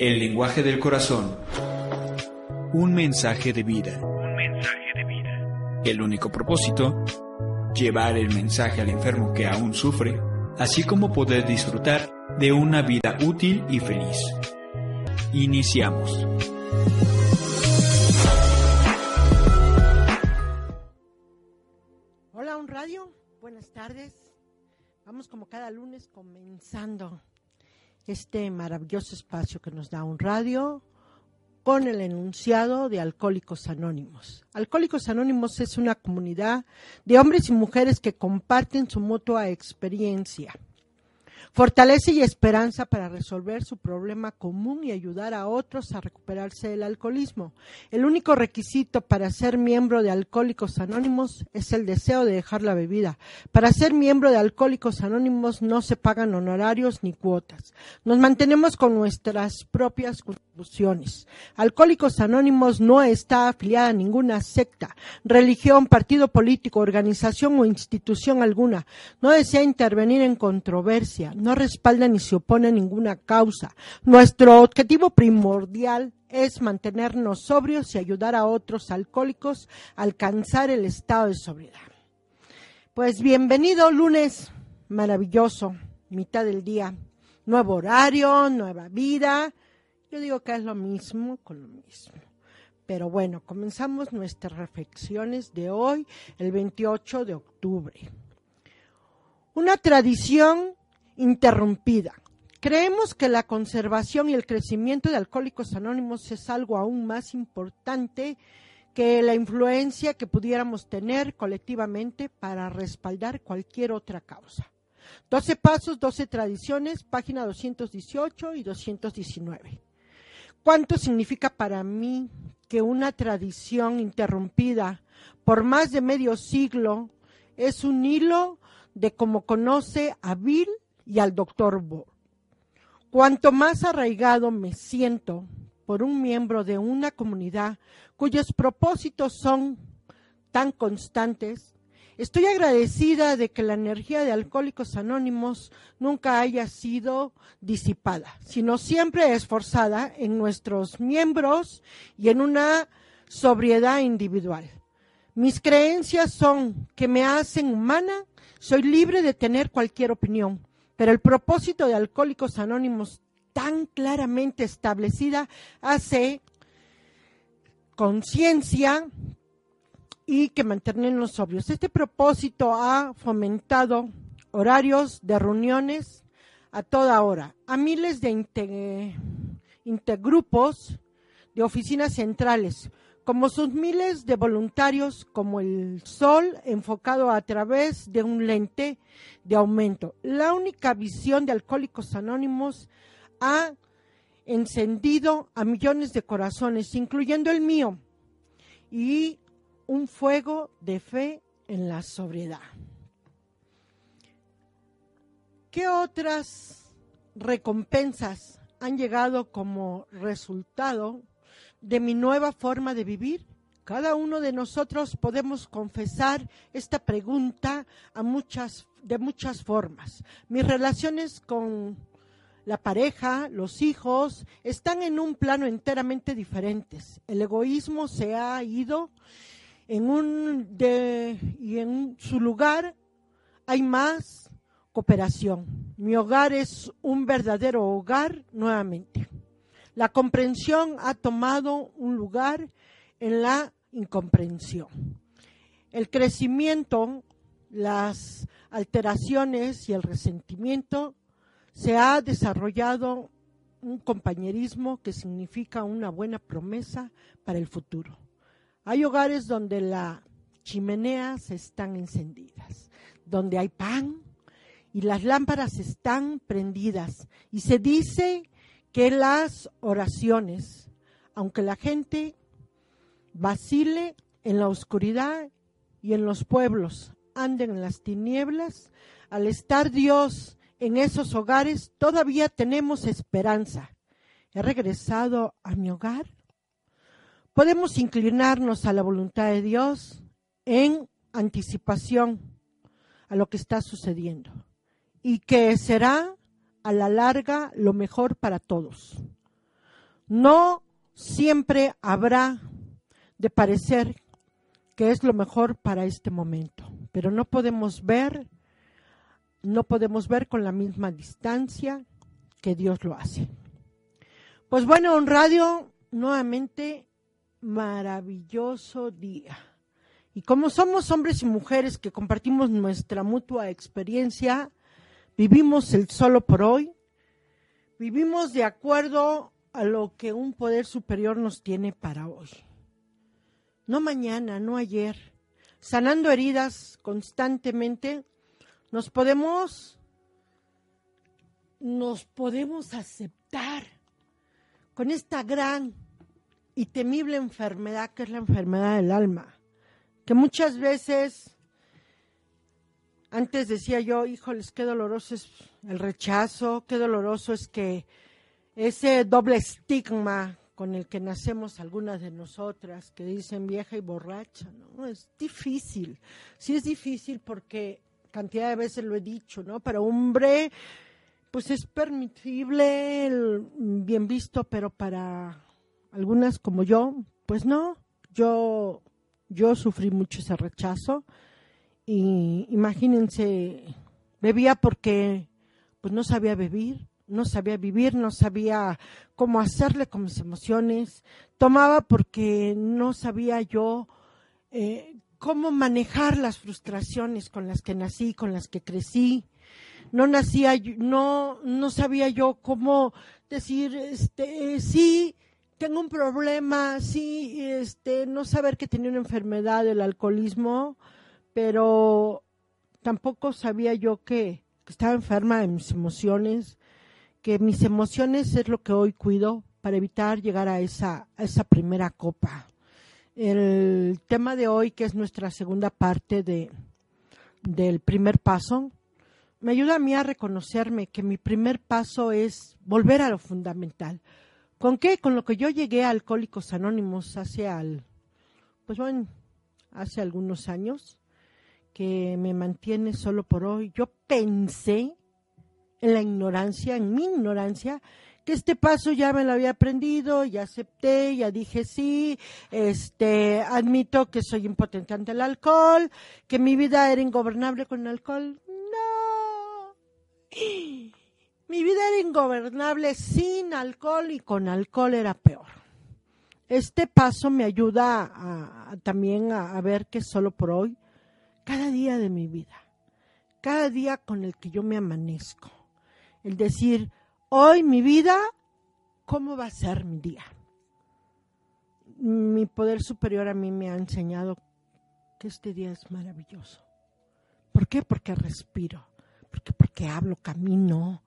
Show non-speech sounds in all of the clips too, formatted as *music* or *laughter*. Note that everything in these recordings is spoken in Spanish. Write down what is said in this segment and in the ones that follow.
El lenguaje del corazón. Un mensaje de vida. Un mensaje de vida. El único propósito, llevar el mensaje al enfermo que aún sufre, así como poder disfrutar de una vida útil y feliz. Iniciamos. Hola, un radio. Buenas tardes. Vamos como cada lunes comenzando este maravilloso espacio que nos da un radio con el enunciado de Alcohólicos Anónimos. Alcohólicos Anónimos es una comunidad de hombres y mujeres que comparten su mutua experiencia fortalece y esperanza para resolver su problema común y ayudar a otros a recuperarse del alcoholismo. El único requisito para ser miembro de Alcohólicos Anónimos es el deseo de dejar la bebida. Para ser miembro de Alcohólicos Anónimos no se pagan honorarios ni cuotas. Nos mantenemos con nuestras propias contribuciones. Alcohólicos Anónimos no está afiliada a ninguna secta, religión, partido político, organización o institución alguna. No desea intervenir en controversia no respalda ni se opone a ninguna causa. Nuestro objetivo primordial es mantenernos sobrios y ayudar a otros alcohólicos a alcanzar el estado de sobriedad. Pues bienvenido lunes maravilloso, mitad del día, nuevo horario, nueva vida. Yo digo que es lo mismo con lo mismo. Pero bueno, comenzamos nuestras reflexiones de hoy, el 28 de octubre. Una tradición interrumpida. Creemos que la conservación y el crecimiento de Alcohólicos Anónimos es algo aún más importante que la influencia que pudiéramos tener colectivamente para respaldar cualquier otra causa. 12 pasos, 12 tradiciones, página 218 y 219. ¿Cuánto significa para mí que una tradición interrumpida por más de medio siglo es un hilo de cómo conoce a Bill y al doctor Bo. Cuanto más arraigado me siento por un miembro de una comunidad cuyos propósitos son tan constantes, estoy agradecida de que la energía de Alcohólicos Anónimos nunca haya sido disipada, sino siempre esforzada en nuestros miembros y en una sobriedad individual. Mis creencias son que me hacen humana, soy libre de tener cualquier opinión, pero el propósito de Alcohólicos Anónimos tan claramente establecida hace conciencia y que mantenernos sobrios. Este propósito ha fomentado horarios de reuniones a toda hora, a miles de intergrupos de oficinas centrales, como sus miles de voluntarios como el sol enfocado a través de un lente de aumento. La única visión de Alcohólicos Anónimos ha encendido a millones de corazones, incluyendo el mío, y un fuego de fe en la sobriedad. ¿Qué otras recompensas han llegado como resultado de mi nueva forma de vivir? Cada uno de nosotros podemos confesar esta pregunta a muchas, de muchas formas. Mis relaciones con la pareja, los hijos, están en un plano enteramente diferentes. El egoísmo se ha ido en un de, y en su lugar hay más cooperación. Mi hogar es un verdadero hogar nuevamente. La comprensión ha tomado un lugar en la incomprensión. El crecimiento, las alteraciones y el resentimiento se ha desarrollado un compañerismo que significa una buena promesa para el futuro. Hay hogares donde las chimeneas están encendidas, donde hay pan y las lámparas están prendidas y se dice que las oraciones, aunque la gente vacile en la oscuridad y en los pueblos, anden en las tinieblas, al estar Dios en esos hogares, todavía tenemos esperanza. ¿He regresado a mi hogar? Podemos inclinarnos a la voluntad de Dios en anticipación a lo que está sucediendo y que será a la larga lo mejor para todos. No siempre habrá de parecer que es lo mejor para este momento, pero no podemos ver, no podemos ver con la misma distancia que Dios lo hace. Pues bueno, un radio, nuevamente, maravilloso día. Y como somos hombres y mujeres que compartimos nuestra mutua experiencia, vivimos el solo por hoy, vivimos de acuerdo a lo que un poder superior nos tiene para hoy. No mañana, no ayer. Sanando heridas constantemente, nos podemos nos podemos aceptar con esta gran y temible enfermedad que es la enfermedad del alma, que muchas veces antes decía yo, híjoles, qué doloroso es el rechazo, qué doloroso es que ese doble estigma con el que nacemos algunas de nosotras, que dicen vieja y borracha, ¿no? Es difícil. Sí es difícil porque cantidad de veces lo he dicho, ¿no? Para hombre, pues es permitible, bien visto, pero para algunas como yo, pues no. Yo, yo sufrí mucho ese rechazo y imagínense, bebía porque pues no sabía vivir, no sabía vivir, no sabía cómo hacerle con mis emociones, tomaba porque no sabía yo eh, cómo manejar las frustraciones con las que nací, con las que crecí. No nacía, no, no sabía yo cómo decir, este, sí, tengo un problema, sí, este, no saber que tenía una enfermedad, el alcoholismo, pero tampoco sabía yo que, estaba enferma de mis emociones, que mis emociones es lo que hoy cuido para evitar llegar a esa, a esa primera copa. El tema de hoy, que es nuestra segunda parte de, del primer paso, me ayuda a mí a reconocerme que mi primer paso es volver a lo fundamental. ¿Con qué? Con lo que yo llegué a Alcohólicos Anónimos hace al, pues bueno, hace algunos años, que me mantiene solo por hoy. Yo pensé en la ignorancia, en mi ignorancia, que este paso ya me lo había aprendido, ya acepté, ya dije sí, este, admito que soy impotente ante el alcohol, que mi vida era ingobernable con alcohol. No. Mi vida era ingobernable sin alcohol y con alcohol era peor. Este paso me ayuda a, también a ver que solo por hoy, cada día de mi vida, cada día con el que yo me amanezco, el decir, hoy mi vida, ¿cómo va a ser mi día? Mi poder superior a mí me ha enseñado que este día es maravilloso. ¿Por qué? Porque respiro, porque porque hablo, camino,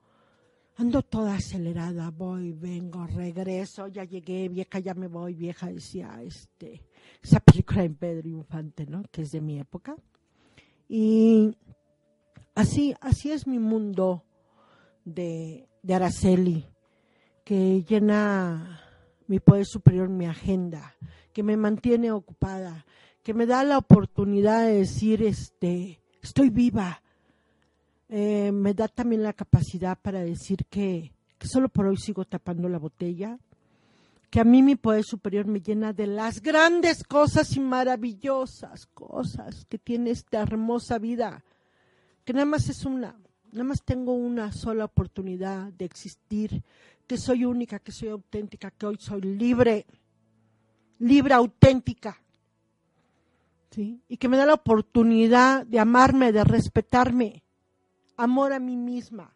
ando toda acelerada, voy, vengo, regreso, ya llegué, vieja, ya me voy, vieja, decía este, esa película de Pedro Infante, ¿no? Que es de mi época. Y así, así es mi mundo de, de Araceli, que llena mi poder superior, mi agenda, que me mantiene ocupada, que me da la oportunidad de decir, este, estoy viva. Eh, me da también la capacidad para decir que, que solo por hoy sigo tapando la botella, que a mí mi poder superior me llena de las grandes cosas y maravillosas cosas que tiene esta hermosa vida, que nada más es una, nada más tengo una sola oportunidad de existir, que soy única, que soy auténtica, que hoy soy libre, libre, auténtica. ¿sí? Y que me da la oportunidad de amarme, de respetarme, amor a mí misma,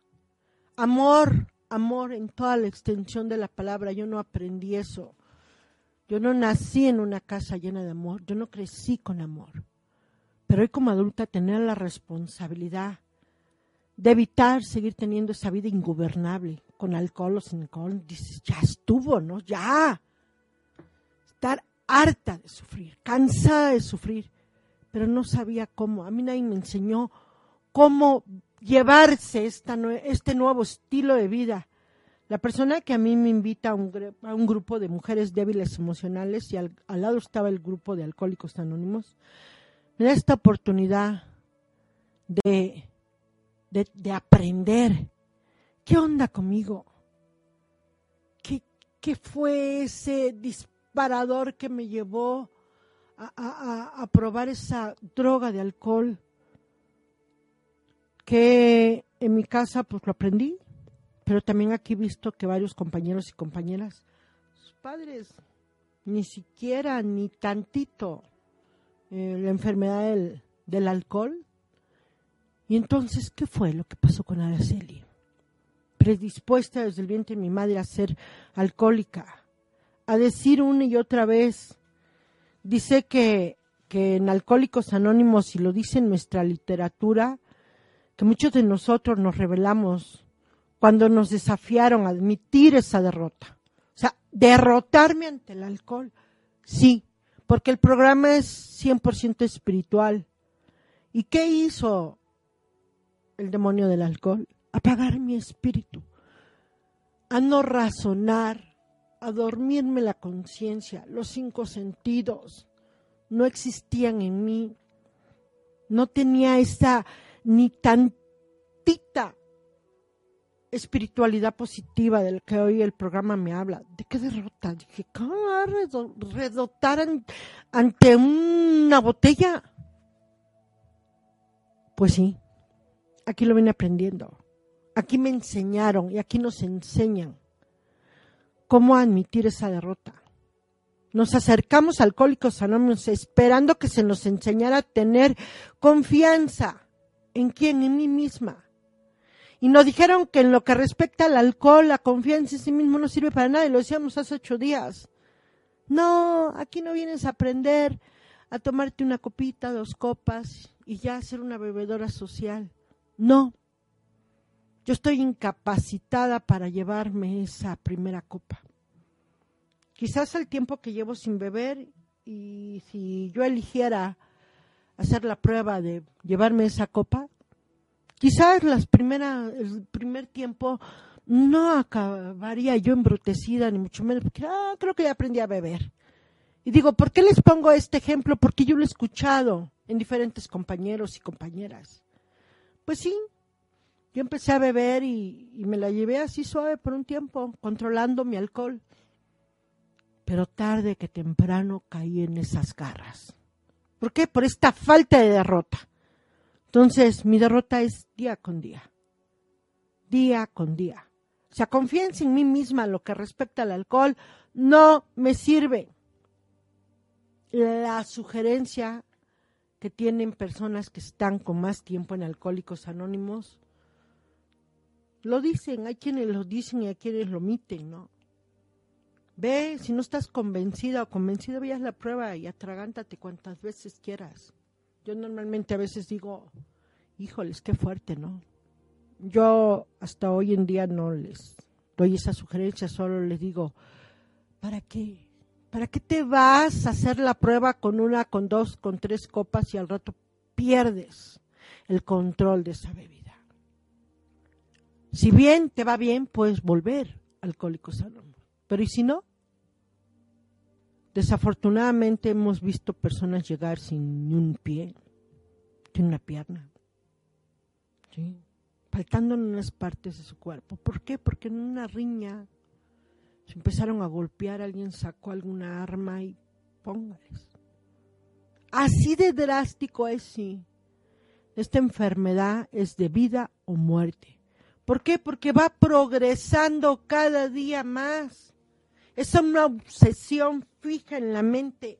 amor, amor en toda la extensión de la palabra. Yo no aprendí eso. Yo no nací en una casa llena de amor, yo no crecí con amor. Pero hoy como adulta tener la responsabilidad de evitar seguir teniendo esa vida ingobernable, con alcohol o sin alcohol, dices, ya estuvo, ¿no? Ya. Estar harta de sufrir, cansada de sufrir, pero no sabía cómo. A mí nadie me enseñó cómo llevarse esta, este nuevo estilo de vida. La persona que a mí me invita a un, a un grupo de mujeres débiles emocionales y al, al lado estaba el grupo de alcohólicos anónimos, me da esta oportunidad de de, de aprender. ¿Qué onda conmigo? ¿Qué, qué fue ese disparador que me llevó a, a- a probar esa droga de alcohol que en mi casa pues lo aprendí, pero también aquí he visto que varios compañeros y compañeras, sus padres, ni siquiera, ni tantito, eh, la enfermedad del, del alcohol. Y entonces, ¿qué fue lo que pasó con Araceli? Predispuesta desde el vientre de mi madre a ser alcohólica, a decir una y otra vez, dice que, que en Alcohólicos Anónimos, y lo dice en nuestra literatura, que muchos de nosotros nos revelamos cuando nos desafiaron a admitir esa derrota. O sea, derrotarme ante el alcohol, sí, porque el programa es 100% espiritual. ¿Y qué hizo el demonio del alcohol? Apagar mi espíritu, a no razonar, a dormirme la conciencia, los cinco sentidos no existían en mí, no tenía esa ni tantita espiritualidad positiva del que hoy el programa me habla. ¿De qué derrota? Dije, ¿cómo va a redo- redotar an- ante una botella? Pues sí, aquí lo vine aprendiendo. Aquí me enseñaron y aquí nos enseñan cómo admitir esa derrota. Nos acercamos a Alcohólicos Anónimos esperando que se nos enseñara a tener confianza. ¿En quién? En mí misma. Y nos dijeron que en lo que respecta al alcohol, la confianza en sí mismo no sirve para nada, y lo decíamos hace ocho días. No, aquí no vienes a aprender a tomarte una copita, dos copas y ya ser una bebedora social. No. Yo estoy incapacitada para llevarme esa primera copa. Quizás el tiempo que llevo sin beber y si yo eligiera hacer la prueba de llevarme esa copa, quizás las primeras, el primer tiempo no acabaría yo embrutecida, ni mucho menos, porque ah, creo que ya aprendí a beber. Y digo, ¿por qué les pongo este ejemplo? Porque yo lo he escuchado en diferentes compañeros y compañeras. Pues sí, yo empecé a beber y, y me la llevé así suave por un tiempo, controlando mi alcohol. Pero tarde que temprano caí en esas garras. ¿Por qué? Por esta falta de derrota. Entonces, mi derrota es día con día. Día con día. O sea, confianza en mí misma lo que respecta al alcohol no me sirve. La sugerencia que tienen personas que están con más tiempo en Alcohólicos Anónimos, lo dicen, hay quienes lo dicen y hay quienes lo omiten, ¿no? Ve, si no estás convencida o convencido, veas la prueba y atragántate cuantas veces quieras. Yo normalmente a veces digo, híjoles, qué fuerte, ¿no? Yo hasta hoy en día no les doy esa sugerencia, solo les digo, ¿para qué? ¿Para qué te vas a hacer la prueba con una, con dos, con tres copas y al rato pierdes el control de esa bebida? Si bien te va bien, puedes volver alcohólicos anónimos. Pero ¿y si no? Desafortunadamente hemos visto personas llegar sin un pie, sin una pierna, ¿sí? faltando en unas partes de su cuerpo. ¿Por qué? Porque en una riña se empezaron a golpear, alguien sacó alguna arma y póngales. Así de drástico es, sí. Esta enfermedad es de vida o muerte. ¿Por qué? Porque va progresando cada día más. Es una obsesión fija en la mente,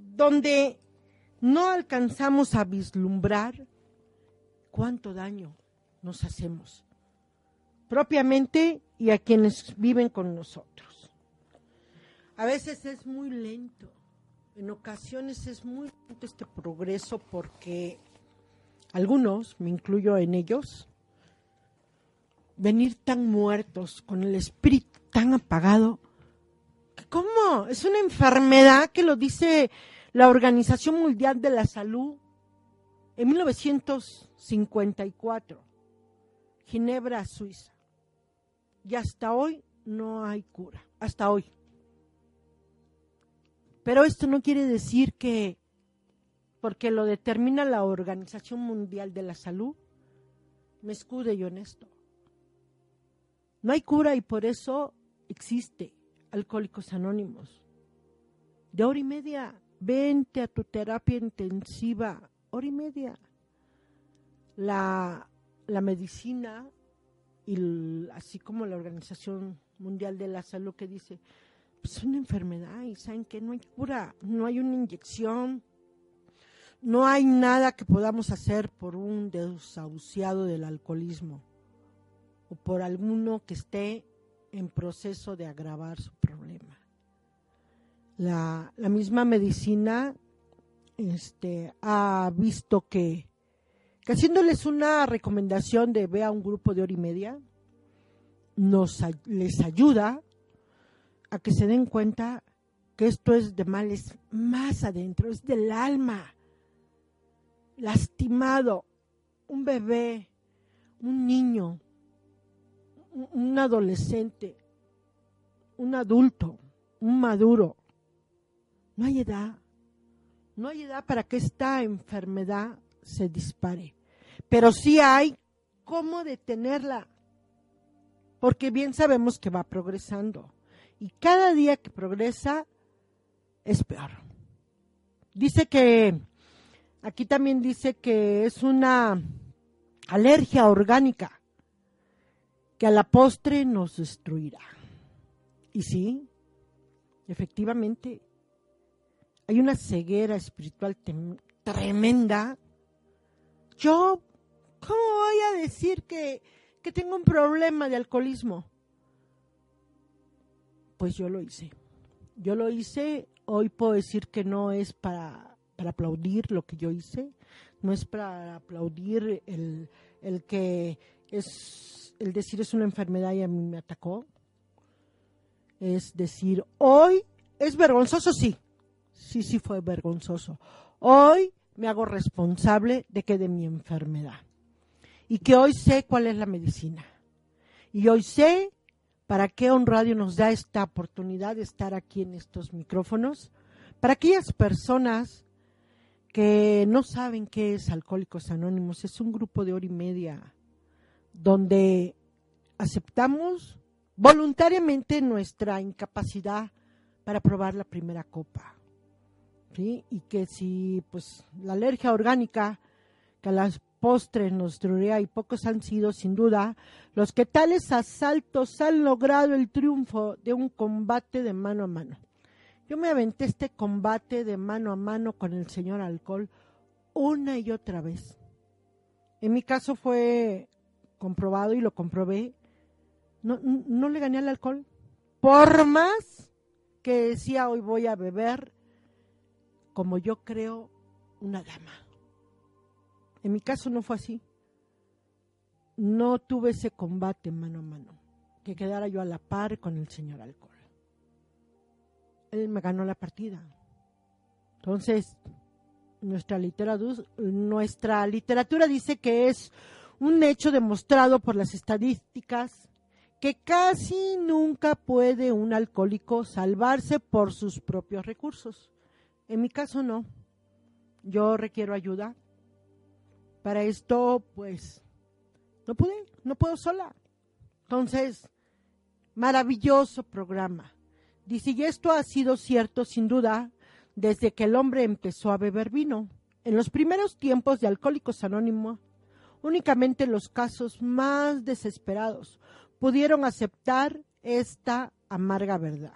donde no alcanzamos a vislumbrar cuánto daño nos hacemos, propiamente y a quienes viven con nosotros. A veces es muy lento, en ocasiones es muy lento este progreso porque algunos, me incluyo en ellos, venir tan muertos, con el espíritu tan apagado. ¿Cómo? Es una enfermedad que lo dice la Organización Mundial de la Salud en 1954, Ginebra, Suiza. Y hasta hoy no hay cura, hasta hoy. Pero esto no quiere decir que, porque lo determina la Organización Mundial de la Salud, me escude yo en esto. No hay cura y por eso existe Alcohólicos Anónimos. De hora y media, vente a tu terapia intensiva, hora y media. La, la medicina y así como la Organización Mundial de la Salud que dice, pues es una enfermedad y saben que no hay cura, no hay una inyección, no hay nada que podamos hacer por un desahuciado del alcoholismo o por alguno que esté en proceso de agravar su problema. La, la misma medicina este, ha visto que, haciéndoles una recomendación de ve a un grupo de hora y media, nos, les ayuda a que se den cuenta que esto es de males más adentro, es del alma, lastimado, un bebé, un niño, un adolescente, un adulto, un maduro. No hay edad. No hay edad para que esta enfermedad se dispare. Pero sí hay cómo detenerla. Porque bien sabemos que va progresando. Y cada día que progresa es peor. Dice que, aquí también dice que es una alergia orgánica que a la postre nos destruirá. Y sí, efectivamente, hay una ceguera espiritual tremenda. Yo, ¿cómo voy a decir que, que tengo un problema de alcoholismo? Pues yo lo hice. Yo lo hice, hoy puedo decir que no es para, para aplaudir lo que yo hice, no es para aplaudir el, el que es el decir es una enfermedad y a mí me atacó. Es decir, hoy es vergonzoso, sí. Sí, sí fue vergonzoso. Hoy me hago responsable de que de mi enfermedad. Y que hoy sé cuál es la medicina. Y hoy sé para qué On Radio nos da esta oportunidad de estar aquí en estos micrófonos. Para aquellas personas que no saben qué es Alcohólicos Anónimos, es un grupo de hora y media donde aceptamos voluntariamente nuestra incapacidad para probar la primera copa. ¿sí? Y que si pues la alergia orgánica que a las postres nos destruiría y pocos han sido sin duda los que tales asaltos han logrado el triunfo de un combate de mano a mano. Yo me aventé este combate de mano a mano con el señor alcohol una y otra vez. En mi caso fue comprobado y lo comprobé, no, no le gané al alcohol. Por más que decía hoy voy a beber, como yo creo, una dama. En mi caso no fue así. No tuve ese combate mano a mano, que quedara yo a la par con el señor alcohol. Él me ganó la partida. Entonces, nuestra literatura, nuestra literatura dice que es un hecho demostrado por las estadísticas que casi nunca puede un alcohólico salvarse por sus propios recursos. En mi caso no. Yo requiero ayuda. Para esto, pues, no pude, no puedo sola. Entonces, maravilloso programa. Dice, y esto ha sido cierto sin duda desde que el hombre empezó a beber vino. En los primeros tiempos de Alcohólicos Anónimos, Únicamente los casos más desesperados pudieron aceptar esta amarga verdad.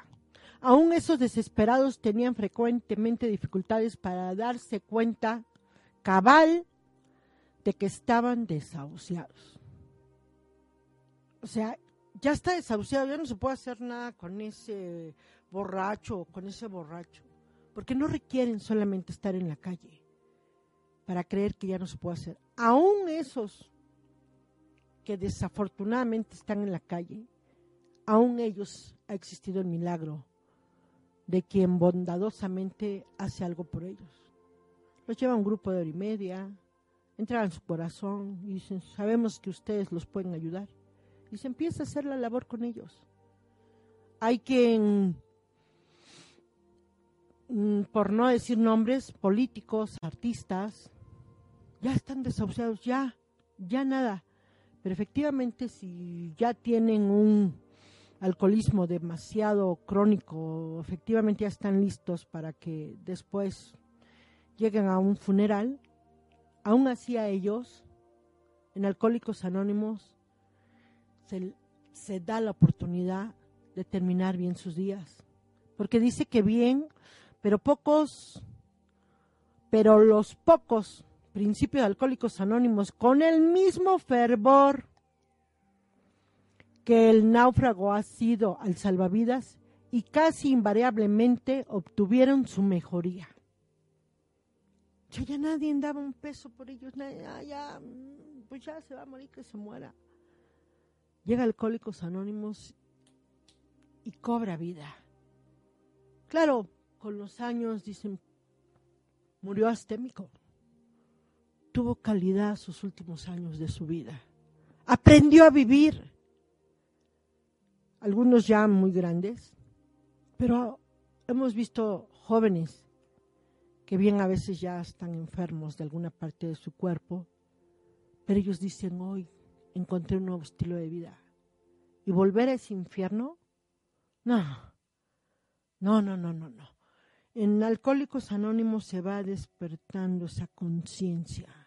Aún esos desesperados tenían frecuentemente dificultades para darse cuenta cabal de que estaban desahuciados. O sea, ya está desahuciado, ya no se puede hacer nada con ese borracho o con ese borracho, porque no requieren solamente estar en la calle para creer que ya no se puede hacer. Aún esos que desafortunadamente están en la calle, aún ellos ha existido el milagro de quien bondadosamente hace algo por ellos. Los lleva un grupo de hora y media, entran en su corazón y dicen, sabemos que ustedes los pueden ayudar. Y se empieza a hacer la labor con ellos. Hay quien mm, por no decir nombres, políticos, artistas, ya están desahuciados, ya, ya nada. Pero efectivamente, si ya tienen un alcoholismo demasiado crónico, efectivamente ya están listos para que después lleguen a un funeral, aún así a ellos, en Alcohólicos Anónimos, se, se da la oportunidad de terminar bien sus días. Porque dice que bien, pero pocos, pero los pocos principios de Alcohólicos Anónimos, con el mismo fervor que el náufrago ha sido al salvavidas y casi invariablemente obtuvieron su mejoría. Ya, nadie daba un peso por ellos, ya, ya, pues ya se va a morir que se muera. Llega Alcohólicos Anónimos y cobra vida. Claro, con los años dicen, murió astémico. Tuvo calidad sus últimos años de su vida. Aprendió a vivir. Algunos ya muy grandes, pero hemos visto jóvenes que bien a veces ya están enfermos de alguna parte de su cuerpo, pero ellos dicen, hoy encontré un nuevo estilo de vida. ¿Y volver a ese infierno? No, no, no, no, no, no. En Alcohólicos Anónimos se va despertando esa conciencia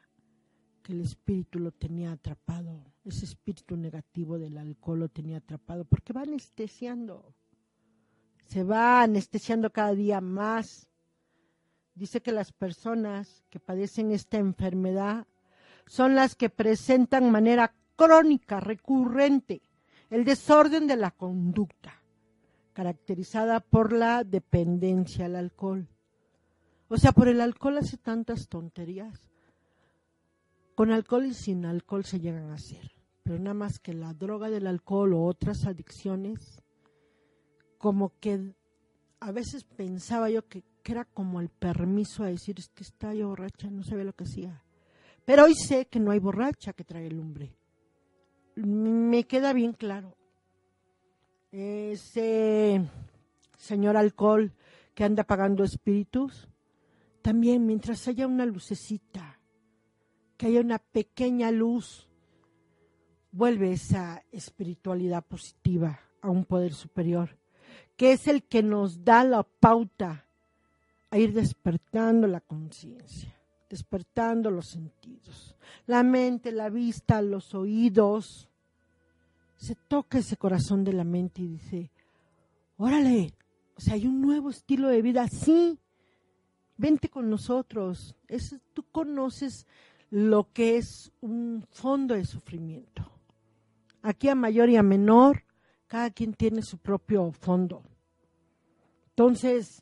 que el espíritu lo tenía atrapado, ese espíritu negativo del alcohol lo tenía atrapado, porque va anestesiando, se va anestesiando cada día más dice que las personas que padecen esta enfermedad son las que presentan manera crónica, recurrente, el desorden de la conducta, caracterizada por la dependencia al alcohol. O sea, por el alcohol hace tantas tonterías. Con alcohol y sin alcohol se llegan a hacer, pero nada más que la droga del alcohol o otras adicciones, como que a veces pensaba yo que era como el permiso a decir, es que está yo borracha, no sabía lo que hacía. Pero hoy sé que no hay borracha que trae lumbre. Me queda bien claro. Ese señor alcohol que anda pagando espíritus, también mientras haya una lucecita, que haya una pequeña luz, vuelve esa espiritualidad positiva a un poder superior, que es el que nos da la pauta a ir despertando la conciencia, despertando los sentidos, la mente, la vista, los oídos. Se toca ese corazón de la mente y dice, órale, o sea, hay un nuevo estilo de vida, sí, vente con nosotros. tú conoces lo que es un fondo de sufrimiento. Aquí a mayor y a menor, cada quien tiene su propio fondo. Entonces,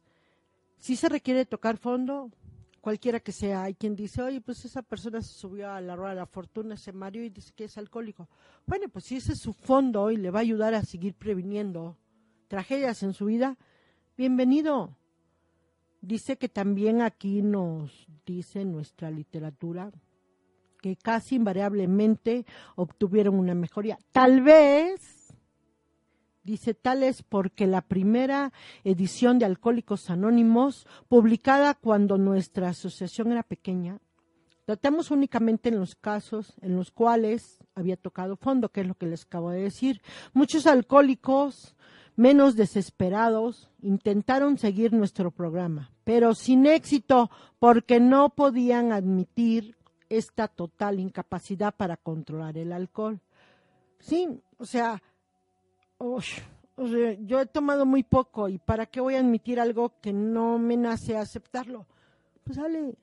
si se requiere tocar fondo, cualquiera que sea. Hay quien dice, oye, pues esa persona se subió a la rueda de la fortuna, se mareó y dice que es alcohólico. Bueno, pues si ese es su fondo y le va a ayudar a seguir previniendo tragedias en su vida, bienvenido. Dice que también aquí nos dice nuestra literatura que casi invariablemente obtuvieron una mejoría. Tal vez Dice tales porque la primera edición de Alcohólicos Anónimos, publicada cuando nuestra asociación era pequeña, tratamos únicamente en los casos en los cuales había tocado fondo, que es lo que les acabo de decir. Muchos alcohólicos menos desesperados intentaron seguir nuestro programa, pero sin éxito porque no podían admitir esta total incapacidad para controlar el alcohol. Sí, o sea, yo he tomado muy poco y ¿para qué voy a admitir algo que no me nace aceptarlo? Pues dale,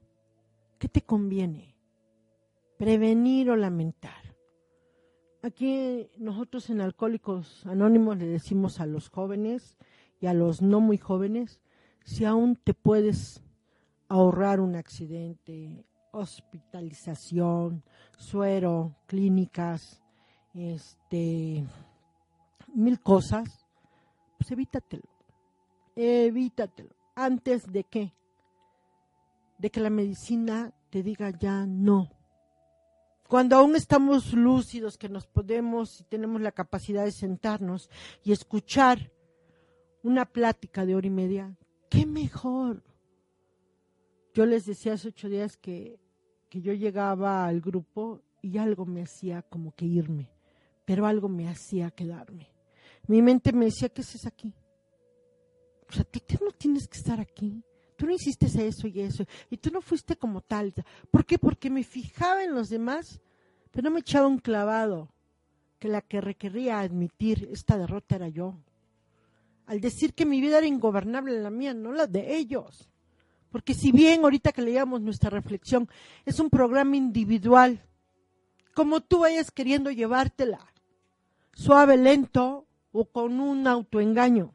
¿qué te conviene? Prevenir o lamentar. Aquí nosotros en Alcohólicos Anónimos le decimos a los jóvenes y a los no muy jóvenes, si aún te puedes ahorrar un accidente, hospitalización, suero, clínicas, este, mil cosas, pues evítatelo. Evítatelo. Antes de qué? De que la medicina te diga ya no. Cuando aún estamos lúcidos, que nos podemos y tenemos la capacidad de sentarnos y escuchar una plática de hora y media, qué mejor. Yo les decía hace ocho días que, que yo llegaba al grupo y algo me hacía como que irme, pero algo me hacía quedarme mi mente me decía, ¿qué haces aquí? O sea, tú no tienes que estar aquí. Tú no hiciste eso y eso. Y tú no fuiste como tal. ¿Por qué? Porque me fijaba en los demás, pero no me echaba un clavado. Que la que requería admitir esta derrota era yo. Al decir que mi vida era ingobernable, la mía, no la de ellos. Porque si bien ahorita que leíamos nuestra reflexión, es un programa individual, como tú vayas queriendo llevártela, suave, lento o con un autoengaño.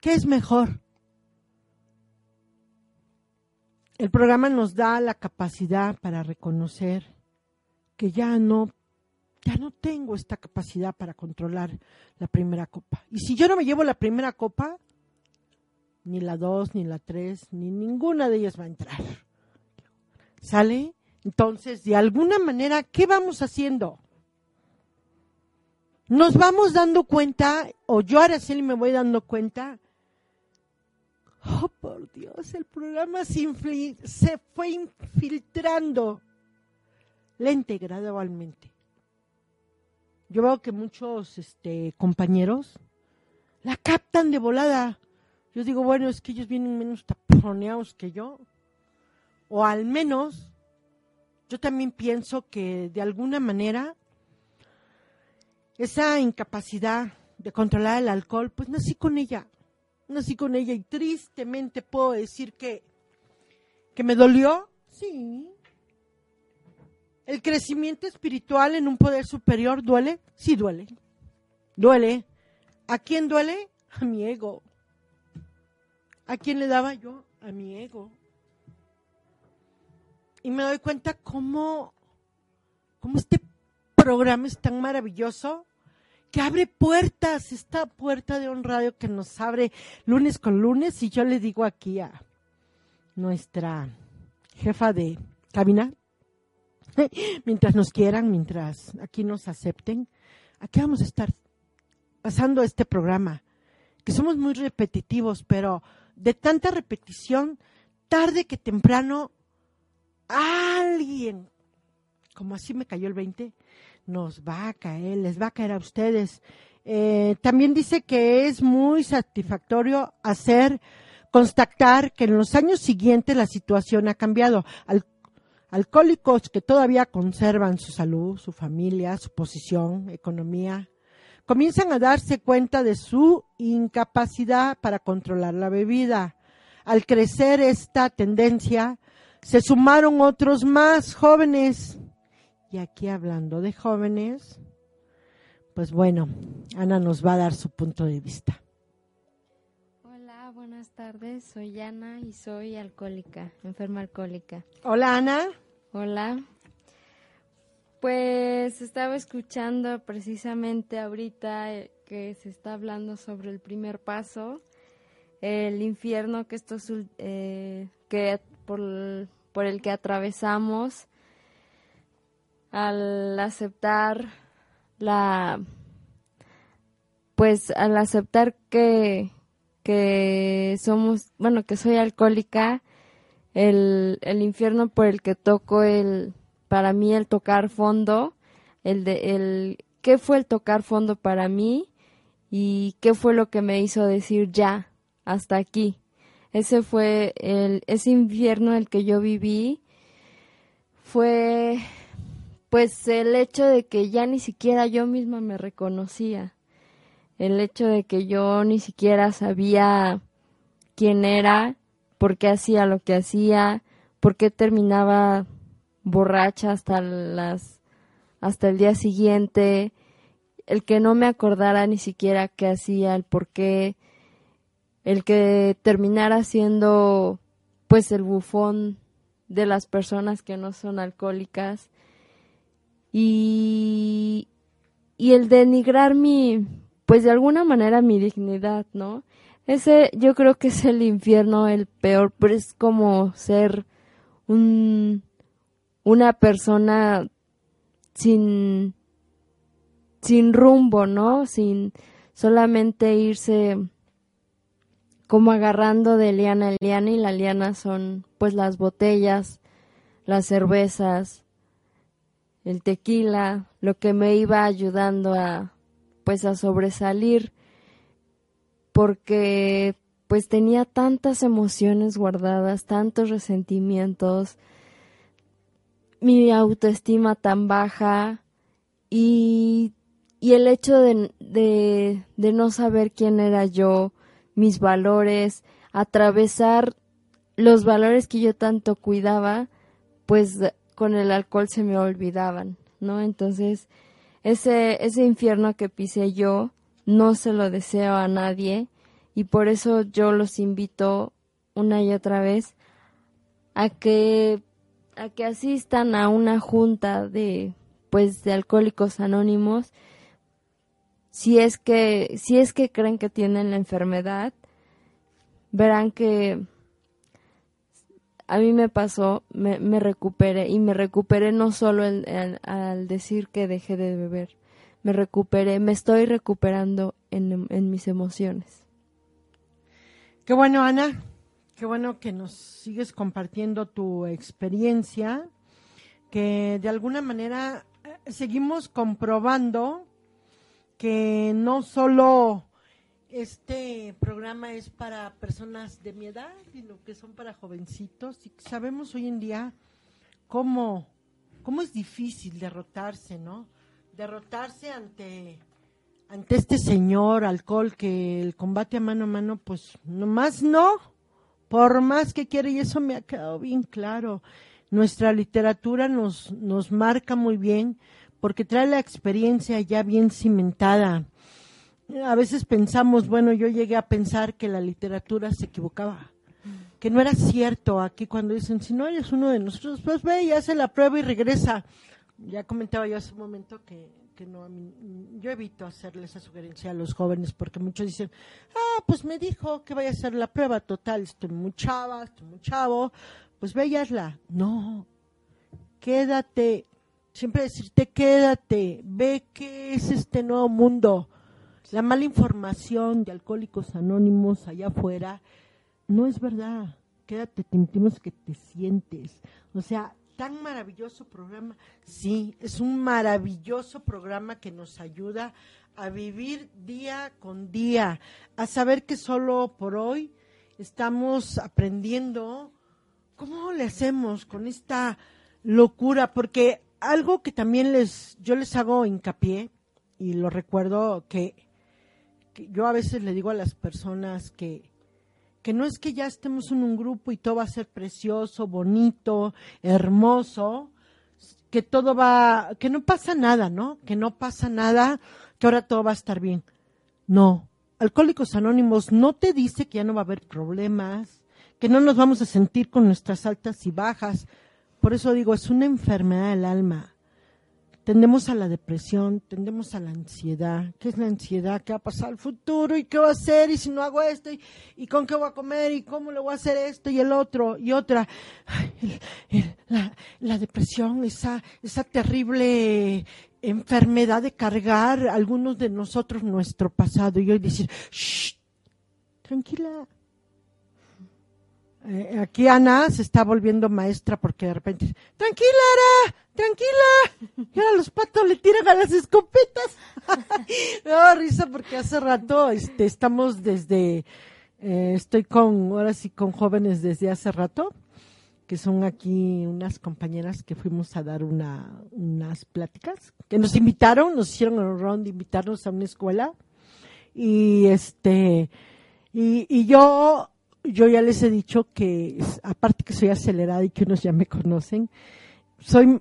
¿Qué es mejor? El programa nos da la capacidad para reconocer que ya no, ya no tengo esta capacidad para controlar la primera copa. Y si yo no me llevo la primera copa, ni la dos, ni la tres, ni ninguna de ellas va a entrar. ¿Sale? Entonces, de alguna manera, ¿qué vamos haciendo? Nos vamos dando cuenta, o yo sí me voy dando cuenta, oh por Dios, el programa se, fue infiltrando lenta y gradualmente. Yo veo que muchos este, compañeros la captan de volada. Yo digo, bueno, es que ellos vienen menos taponeados que yo. O al menos, yo también pienso que de alguna manera esa incapacidad de controlar el alcohol, pues nací con ella. Nací con ella y tristemente puedo decir que, que me dolió. Sí. El crecimiento espiritual en un poder superior duele. Sí, duele. Duele. ¿A quién duele? A mi ego. ¿A quién le daba yo? A mi ego. Y me doy cuenta cómo, cómo este programa es tan maravilloso que abre puertas, esta puerta de un radio que nos abre lunes con lunes. Y yo le digo aquí a nuestra jefa de cabina, *laughs* mientras nos quieran, mientras aquí nos acepten, aquí vamos a estar pasando este programa, que somos muy repetitivos, pero de tanta repetición, tarde que temprano, alguien, como así me cayó el 20, nos va a caer, les va a caer a ustedes. Eh, también dice que es muy satisfactorio hacer, constatar que en los años siguientes la situación ha cambiado. alcohólicos que todavía conservan su salud, su familia, su posición, economía, comienzan a darse cuenta de su incapacidad para controlar la bebida. Al crecer esta tendencia, se sumaron otros más jóvenes. Y aquí hablando de jóvenes, pues bueno, Ana nos va a dar su punto de vista. Hola, buenas tardes. Soy Ana y soy alcohólica, enferma alcohólica. Hola, Ana. Hola. Pues estaba escuchando precisamente ahorita eh, que se está hablando sobre el primer paso, el infierno que estos eh, que por, el que atravesamos al aceptar la pues al aceptar que que somos bueno que soy alcohólica el, el infierno por el que toco el para mí el tocar fondo, el de el qué fue el tocar fondo para mí y qué fue lo que me hizo decir ya hasta aquí. Ese fue el ese infierno el que yo viví fue pues el hecho de que ya ni siquiera yo misma me reconocía. El hecho de que yo ni siquiera sabía quién era, por qué hacía lo que hacía, por qué terminaba borracha hasta las hasta el día siguiente, el que no me acordara ni siquiera qué hacía, el por qué, el que terminara siendo pues el bufón de las personas que no son alcohólicas y, y el denigrar mi, pues de alguna manera mi dignidad, ¿no? Ese yo creo que es el infierno el peor, pero es como ser un una persona sin, sin rumbo, ¿no? Sin solamente irse como agarrando de liana en liana y la liana son pues las botellas, las cervezas, el tequila, lo que me iba ayudando a, pues a sobresalir porque pues tenía tantas emociones guardadas, tantos resentimientos, mi autoestima tan baja y, y el hecho de, de, de no saber quién era yo, mis valores, atravesar los valores que yo tanto cuidaba, pues con el alcohol se me olvidaban, ¿no? Entonces, ese, ese infierno que pisé yo, no se lo deseo a nadie y por eso yo los invito una y otra vez a que a que asistan a una junta de pues de alcohólicos anónimos si es que si es que creen que tienen la enfermedad verán que a mí me pasó, me, me recuperé y me recuperé no solo al decir que dejé de beber, me recuperé, me estoy recuperando en, en mis emociones. Qué bueno, Ana, qué bueno que nos sigues compartiendo tu experiencia, que de alguna manera eh, seguimos comprobando que no solo este programa es para personas de mi edad, sino que son para jovencitos y sabemos hoy en día cómo, cómo es difícil derrotarse, ¿no? Derrotarse ante, ante este señor alcohol que el combate a mano a mano, pues nomás no, por más que quiere, y eso me ha quedado bien claro. Nuestra literatura nos, nos marca muy bien porque trae la experiencia ya bien cimentada a veces pensamos, bueno, yo llegué a pensar que la literatura se equivocaba, que no era cierto aquí cuando dicen, si no eres uno de nosotros, pues ve y hace la prueba y regresa. Ya comentaba yo hace un momento que, que no, yo evito hacerle esa sugerencia a los jóvenes porque muchos dicen, ah, pues me dijo que vaya a hacer la prueba total, estoy muy chava, estoy muy chavo, pues ve y hazla. No, quédate, siempre decirte quédate, ve qué es este nuevo mundo la mala información de Alcohólicos Anónimos allá afuera no es verdad. Quédate, te que te sientes. O sea, tan maravilloso programa. Sí, es un maravilloso programa que nos ayuda a vivir día con día, a saber que solo por hoy estamos aprendiendo cómo le hacemos con esta locura, porque algo que también les yo les hago hincapié y lo recuerdo que yo a veces le digo a las personas que, que no es que ya estemos en un grupo y todo va a ser precioso, bonito, hermoso, que todo va, que no pasa nada, ¿no? Que no pasa nada, que ahora todo va a estar bien. No, Alcohólicos Anónimos no te dice que ya no va a haber problemas, que no nos vamos a sentir con nuestras altas y bajas. Por eso digo, es una enfermedad del alma tendemos a la depresión, tendemos a la ansiedad. ¿Qué es la ansiedad? ¿Qué va a pasar al futuro? ¿Y qué va a hacer? ¿Y si no hago esto? ¿Y, con qué voy a comer? ¿Y cómo le voy a hacer esto? Y el otro, y otra. la, depresión, esa, esa terrible enfermedad de cargar algunos de nosotros nuestro pasado y hoy decir, Shh, tranquila. Eh, aquí Ana se está volviendo maestra porque de repente, tranquila, Ara, tranquila. Y ahora los patos le tiran a las escopetas. Me *laughs* da risa porque hace rato este, estamos desde, eh, estoy con, ahora sí, con jóvenes desde hace rato, que son aquí unas compañeras que fuimos a dar una, unas pláticas, que nos invitaron, nos hicieron el honor de invitarnos a una escuela. Y este, y, y yo, yo ya les he dicho que, aparte que soy acelerada y que unos ya me conocen, soy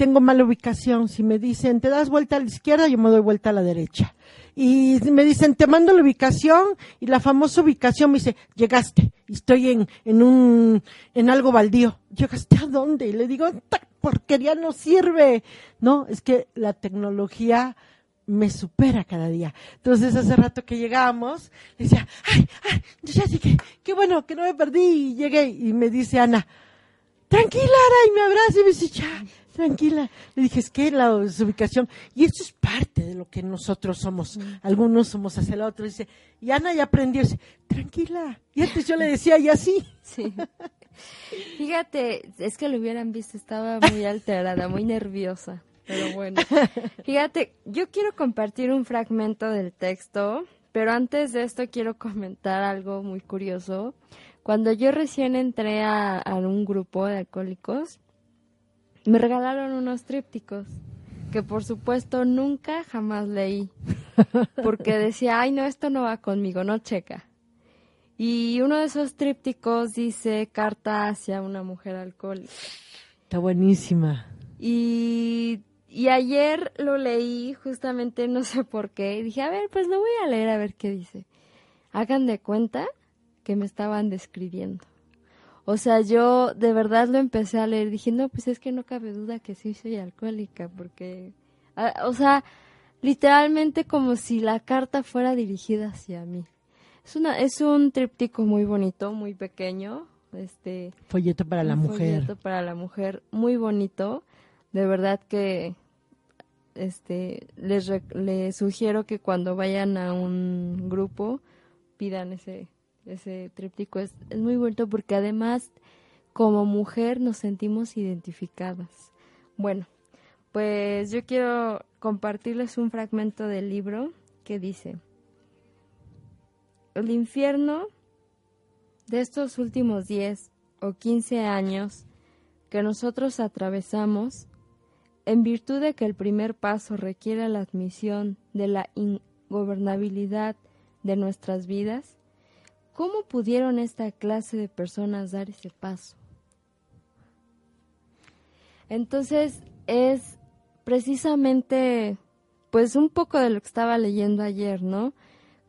tengo mala ubicación. Si me dicen, te das vuelta a la izquierda, yo me doy vuelta a la derecha. Y me dicen, te mando la ubicación y la famosa ubicación me dice, llegaste. Estoy en, en un, en algo baldío. ¿Llegaste a dónde? Y le digo, porquería no sirve. No, es que la tecnología me supera cada día. Entonces, hace rato que llegamos, decía, ay, ay, ya llegué, qué bueno que no me perdí. Y llegué y me dice Ana, tranquila, Ara, y me abraza y me dice, ya, tranquila. Le dije, es que la ubicación, y esto es parte de lo que nosotros somos. Algunos somos hacia el otro. Dice, y Ana ya aprendió, dice, tranquila. Y antes yo le decía, y así. Sí. Fíjate, es que lo hubieran visto, estaba muy alterada, muy nerviosa. pero bueno. Fíjate, yo quiero compartir un fragmento del texto, pero antes de esto quiero comentar algo muy curioso. Cuando yo recién entré a, a un grupo de alcohólicos, me regalaron unos trípticos que por supuesto nunca jamás leí, porque decía, ay no, esto no va conmigo, no checa. Y uno de esos trípticos dice carta hacia una mujer alcohólica. Está buenísima. Y, y ayer lo leí justamente, no sé por qué, y dije, a ver, pues lo voy a leer a ver qué dice. Hagan de cuenta que me estaban describiendo. O sea, yo de verdad lo empecé a leer, dije, no, pues es que no cabe duda que sí soy alcohólica, porque, ah, o sea, literalmente como si la carta fuera dirigida hacia mí. Es una, es un tríptico muy bonito, muy pequeño, este. Folleto para la mujer. folleto para la mujer, muy bonito. De verdad que, este, les, re- les sugiero que cuando vayan a un grupo pidan ese, ese tríptico. Es, muy bonito porque además, como mujer, nos sentimos identificadas. Bueno, pues yo quiero compartirles un fragmento del libro que dice, el infierno de estos últimos 10 o 15 años que nosotros atravesamos, en virtud de que el primer paso requiere la admisión de la ingobernabilidad de nuestras vidas, ¿cómo pudieron esta clase de personas dar ese paso? Entonces es precisamente pues un poco de lo que estaba leyendo ayer, ¿no?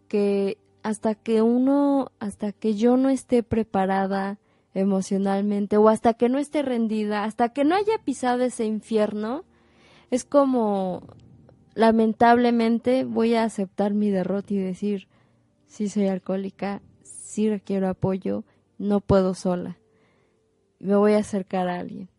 Que hasta que uno, hasta que yo no esté preparada emocionalmente o hasta que no esté rendida, hasta que no haya pisado ese infierno, es como lamentablemente voy a aceptar mi derrota y decir, sí soy alcohólica, sí requiero apoyo, no puedo sola. Me voy a acercar a alguien.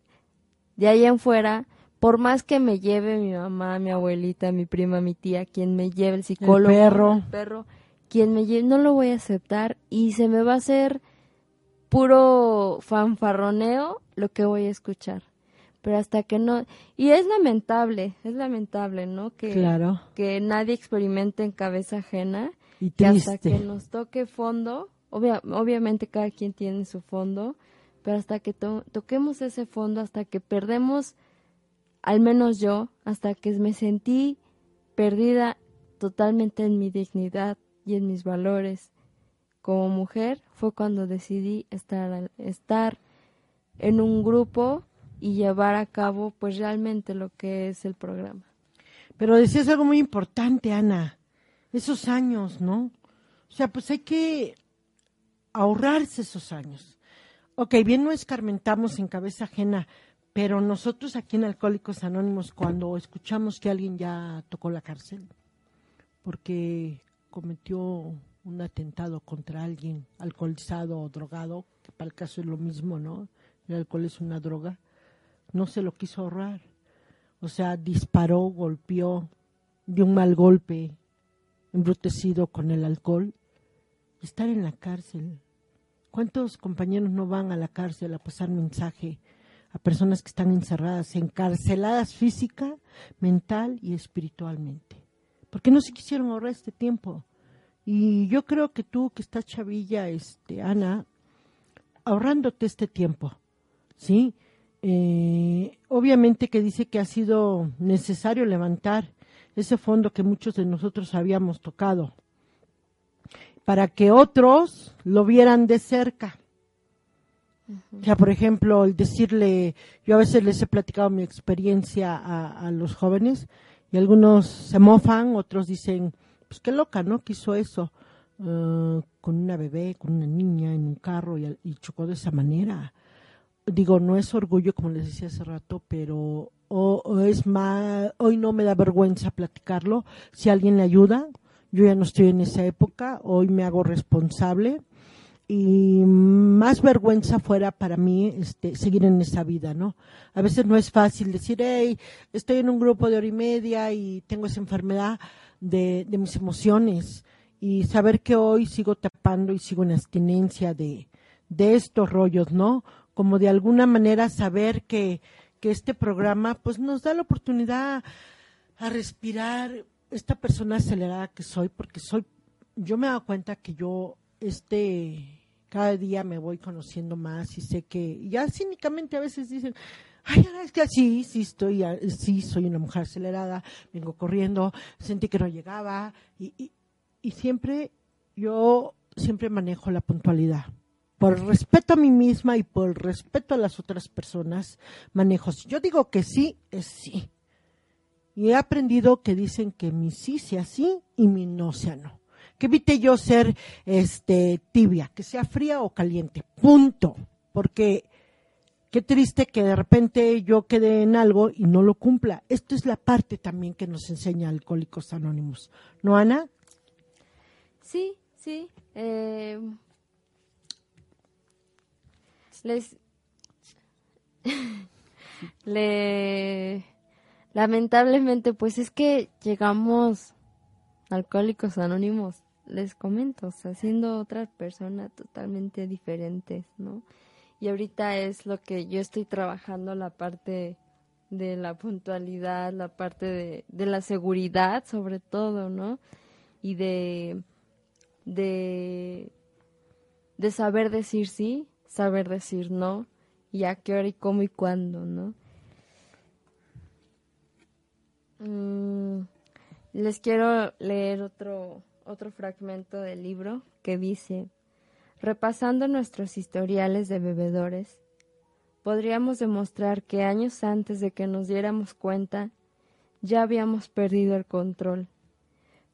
De ahí en fuera, por más que me lleve mi mamá, mi abuelita, mi prima, mi tía, quien me lleve el psicólogo, perro. el perro, quien me lleve, no lo voy a aceptar y se me va a hacer puro fanfarroneo lo que voy a escuchar. Pero hasta que no, y es lamentable, es lamentable, ¿no? Que, Claro. que nadie experimente en cabeza ajena, Y que hasta que nos toque fondo, obvia- obviamente cada quien tiene su fondo, pero hasta que to- toquemos ese fondo, hasta que perdemos, al menos yo, hasta que me sentí perdida totalmente en mi dignidad y en mis valores como mujer, fue cuando decidí estar, estar en un grupo y llevar a cabo pues realmente lo que es el programa. Pero decías algo muy importante, Ana. Esos años, ¿no? O sea, pues hay que ahorrarse esos años. Ok, bien no escarmentamos en cabeza ajena, pero nosotros aquí en Alcohólicos Anónimos, cuando escuchamos que alguien ya tocó la cárcel porque cometió un atentado contra alguien alcoholizado o drogado, que para el caso es lo mismo, ¿no? El alcohol es una droga, no se lo quiso ahorrar. O sea, disparó, golpeó, dio un mal golpe, embrutecido con el alcohol. Estar en la cárcel. ¿Cuántos compañeros no van a la cárcel a pasar mensaje a personas que están encerradas, encarceladas física, mental y espiritualmente? Porque no se quisieron ahorrar este tiempo. Y yo creo que tú, que estás chavilla, este, Ana, ahorrándote este tiempo, ¿sí? Eh, obviamente que dice que ha sido necesario levantar ese fondo que muchos de nosotros habíamos tocado para que otros lo vieran de cerca. O sea, por ejemplo, el decirle, yo a veces les he platicado mi experiencia a, a los jóvenes y algunos se mofan, otros dicen, pues qué loca, ¿no? Que hizo eso eh, con una bebé, con una niña en un carro y, y chocó de esa manera digo, no es orgullo, como les decía hace rato, pero o, o es más, hoy no me da vergüenza platicarlo. Si alguien le ayuda, yo ya no estoy en esa época, hoy me hago responsable y más vergüenza fuera para mí este, seguir en esa vida, ¿no? A veces no es fácil decir, hey, estoy en un grupo de hora y media y tengo esa enfermedad de, mis emociones y saber que hoy sigo tapando y sigo en abstinencia de, de estos rollos, ¿no? Como de alguna manera saber que, que este programa pues nos da la oportunidad a respirar esta persona acelerada que soy, porque soy, yo me he dado cuenta que yo, este, cada día me voy conociendo más y sé que, ya cínicamente a veces dicen, ay, es que sí, sí estoy, sí soy una mujer acelerada, vengo corriendo, sentí que no llegaba y, y, y siempre, yo siempre manejo la puntualidad. Por respeto a mí misma y por respeto a las otras personas, manejo. Si yo digo que sí, es sí. Y he aprendido que dicen que mi sí sea sí y mi no sea no. Que evite yo ser este tibia, que sea fría o caliente. Punto. Porque qué triste que de repente yo quede en algo y no lo cumpla. Esto es la parte también que nos enseña Alcohólicos Anónimos. ¿No, Ana? Sí, sí. Eh, les. *laughs* le Lamentablemente, pues es que llegamos alcohólicos anónimos, les comento, o sea, siendo otras personas totalmente diferentes, ¿no? Y ahorita es lo que yo estoy trabajando, la parte de la puntualidad, la parte de, la seguridad, sobre todo, ¿no? Y de, de, de saber decir sí, saber decir no, y a qué hora y cómo y cuándo, ¿no? Mm, les quiero leer otro, otro fragmento del libro que dice, repasando nuestros historiales de bebedores, podríamos demostrar que años antes de que nos diéramos cuenta, ya habíamos perdido el control,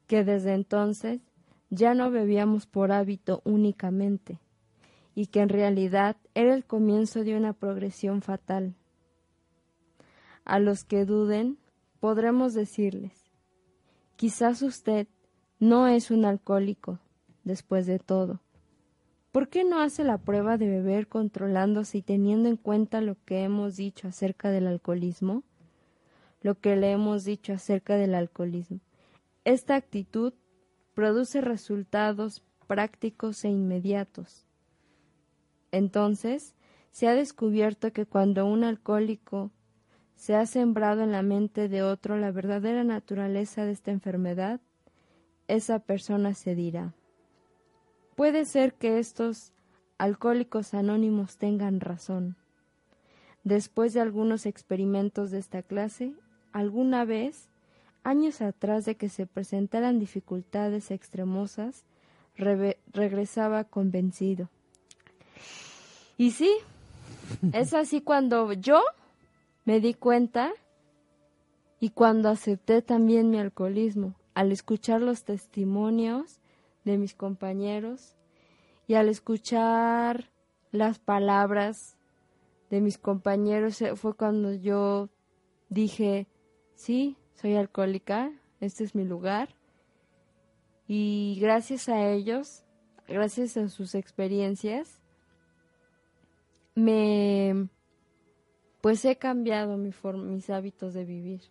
que desde entonces ya no bebíamos por hábito únicamente, y que en realidad era el comienzo de una progresión fatal. A los que duden, podremos decirles, quizás usted no es un alcohólico, después de todo. ¿Por qué no hace la prueba de beber controlándose y teniendo en cuenta lo que hemos dicho acerca del alcoholismo? Lo que le hemos dicho acerca del alcoholismo. Esta actitud produce resultados prácticos e inmediatos. Entonces, se ha descubierto que cuando un alcohólico se ha sembrado en la mente de otro la verdadera naturaleza de esta enfermedad, esa persona se dirá. Puede ser que estos alcohólicos anónimos tengan razón. Después de algunos experimentos de esta clase, alguna vez, años atrás de que se presentaran dificultades extremosas, regresaba convencido. Y sí, es así cuando yo me di cuenta y cuando acepté también mi alcoholismo, al escuchar los testimonios de mis compañeros y al escuchar las palabras de mis compañeros, eh, fue cuando yo dije, sí, soy alcohólica, este es mi lugar. Y gracias a ellos, gracias a sus experiencias, me pues he cambiado mi mis hábitos de vivir.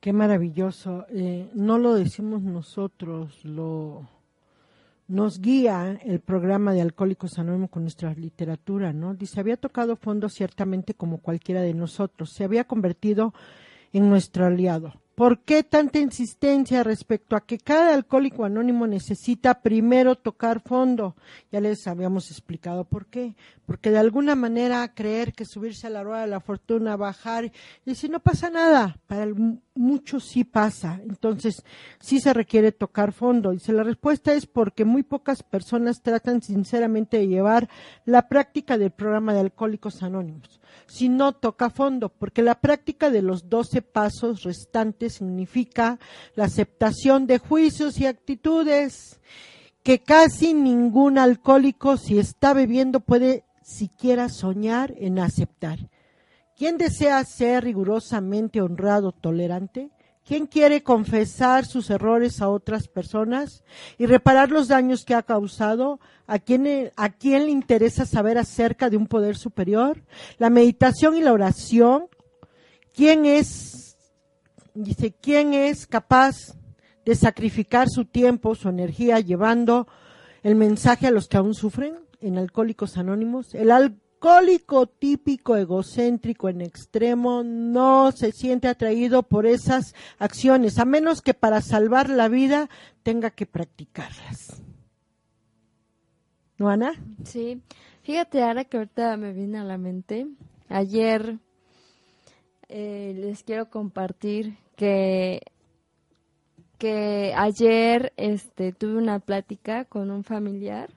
Qué maravilloso. Eh, no lo decimos nosotros, lo nos guía el programa de Alcohólicos Anónimos con nuestra literatura, ¿no? Dice, había tocado fondo ciertamente como cualquiera de nosotros, se había convertido en nuestro aliado. ¿Por qué tanta insistencia respecto a que cada alcohólico anónimo necesita primero tocar fondo? Ya les habíamos explicado por qué. Porque de alguna manera creer que subirse a la rueda de la fortuna, bajar, y si no pasa nada, para muchos sí pasa. Entonces, sí se requiere tocar fondo. Dice, la respuesta es porque muy pocas personas tratan sinceramente de llevar la práctica del programa de Alcohólicos Anónimos si no toca fondo, porque la práctica de los doce pasos restantes significa la aceptación de juicios y actitudes que casi ningún alcohólico si está bebiendo puede siquiera soñar en aceptar. ¿Quién desea ser rigurosamente honrado, tolerante? ¿Quién quiere confesar sus errores a otras personas y reparar los daños que ha causado? ¿A quién, ¿A quién le interesa saber acerca de un poder superior? La meditación y la oración. ¿Quién es, dice, quién es capaz de sacrificar su tiempo, su energía, llevando el mensaje a los que aún sufren en Alcohólicos Anónimos? El, alcohólico típico, egocéntrico en extremo, no se siente atraído por esas acciones, a menos que para salvar la vida tenga que practicarlas. ¿No, Ana? Sí. Fíjate, ahora que ahorita me viene a la mente, ayer eh, les quiero compartir que que ayer este tuve una plática con un familiar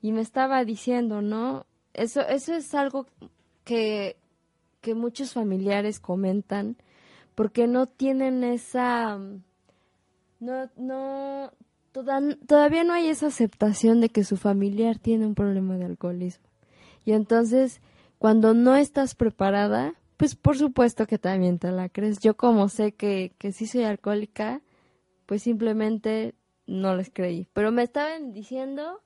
y me estaba diciendo, ¿no? Eso eso es algo que que muchos familiares comentan porque no tienen esa no no todavía no hay esa aceptación de que su familiar tiene un problema de alcoholismo. Y entonces, cuando no estás preparada, pues por supuesto que también te la crees. Yo como sé que, que sí soy alcohólica, pues simplemente no les creí. Pero me estaban diciendo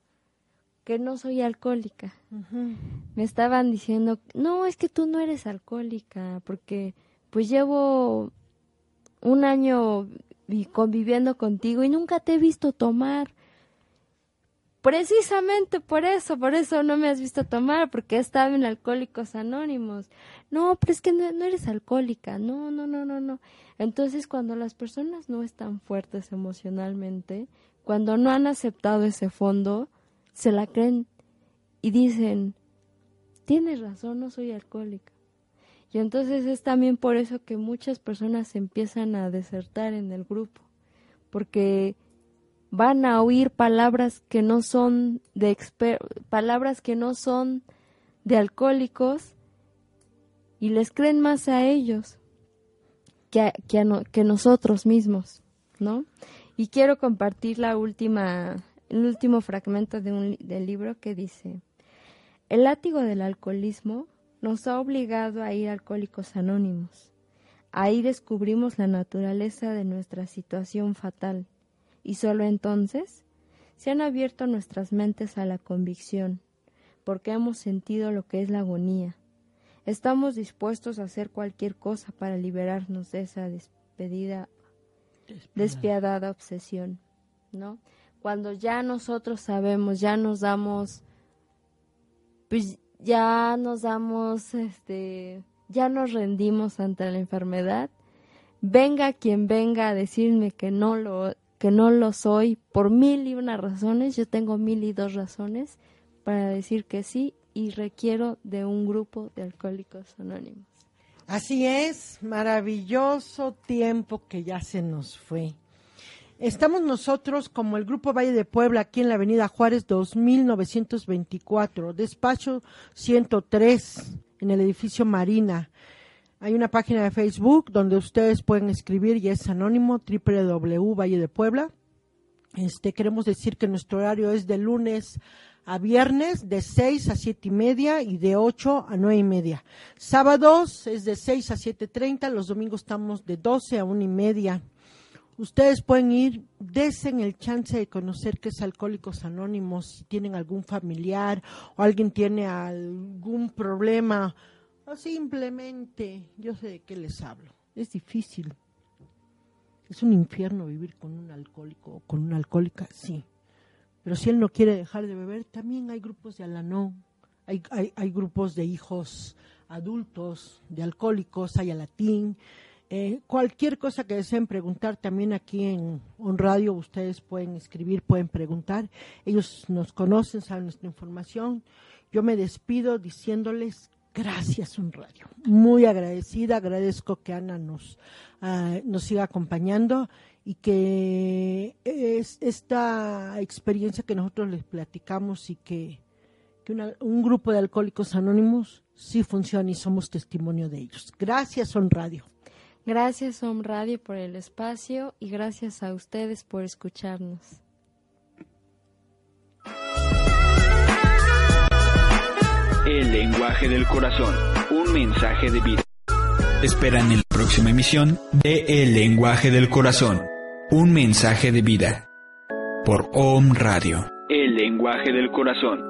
que no soy alcohólica. Me estaban diciendo, no, es que tú no eres alcohólica, porque pues llevo un año conviviendo contigo y nunca te he visto tomar. Precisamente por eso, por eso no me has visto tomar, porque estaba en Alcohólicos Anónimos. No, pero es que no, eres alcohólica, no, no, no, no, no. Entonces, cuando las personas no están fuertes emocionalmente, cuando no han aceptado ese fondo, se la creen y dicen, tienes razón, no soy alcohólica. Y entonces es también por eso que muchas personas empiezan a desertar en el grupo, porque van a oír palabras que no son de palabras que no son de alcohólicos y les creen más a ellos que, a, que, nosotros mismos, ¿no? Y quiero compartir la última, el último fragmento de un, del libro que dice, el látigo del alcoholismo nos ha obligado a ir a alcohólicos anónimos. Ahí descubrimos la naturaleza de nuestra situación fatal y solo entonces se han abierto nuestras mentes a la convicción, porque hemos sentido lo que es la agonía. Estamos dispuestos a hacer cualquier cosa para liberarnos de esa despedida, despiadada obsesión, ¿no? Cuando ya nosotros sabemos, ya nos damos, pues ya nos damos, este, ya nos rendimos ante la enfermedad, venga quien venga a decirme que no lo que no lo soy por mil y una razones, yo tengo mil y dos razones para decir que sí y requiero de un grupo de alcohólicos anónimos. Así es, maravilloso tiempo que ya se nos fue. Estamos nosotros como el Grupo Valle de Puebla aquí en la Avenida Juárez 2924, despacho 103 en el edificio Marina. Hay una página de Facebook donde ustedes pueden escribir y es anónimo www Valle de Puebla. Este, queremos decir que nuestro horario es de lunes a viernes de 6 a siete y media y de 8 a nueve y media. Sábados es de 6 a 7.30, los domingos estamos de 12 a una y media. Ustedes pueden ir, desen el chance de conocer qué es Alcohólicos Anónimos, si tienen algún familiar o alguien tiene algún problema simplemente, yo sé de qué les hablo. Es difícil. Es un infierno vivir con un alcohólico o con una alcohólica, sí. Pero si él no quiere dejar de beber, también hay grupos de alanón, hay, hay, hay grupos de hijos adultos, de alcohólicos, hay alatín. Eh, cualquier cosa que deseen preguntar también aquí en un radio, ustedes pueden escribir, pueden preguntar. Ellos nos conocen, saben nuestra información. Yo me despido diciéndoles Gracias, un radio. Muy agradecida, agradezco que Ana nos, ah, nos siga acompañando y que es esta experiencia que nosotros les platicamos y que, un grupo de alcohólicos anónimos sí funciona y somos testimonio de ellos. Gracias, Son Radio. Gracias, Son Radio, por el espacio y gracias a ustedes por escucharnos. El lenguaje del corazón, un mensaje de vida. Esperan en la próxima emisión de El lenguaje del corazón, un mensaje de vida. Por OM Radio. El lenguaje del corazón.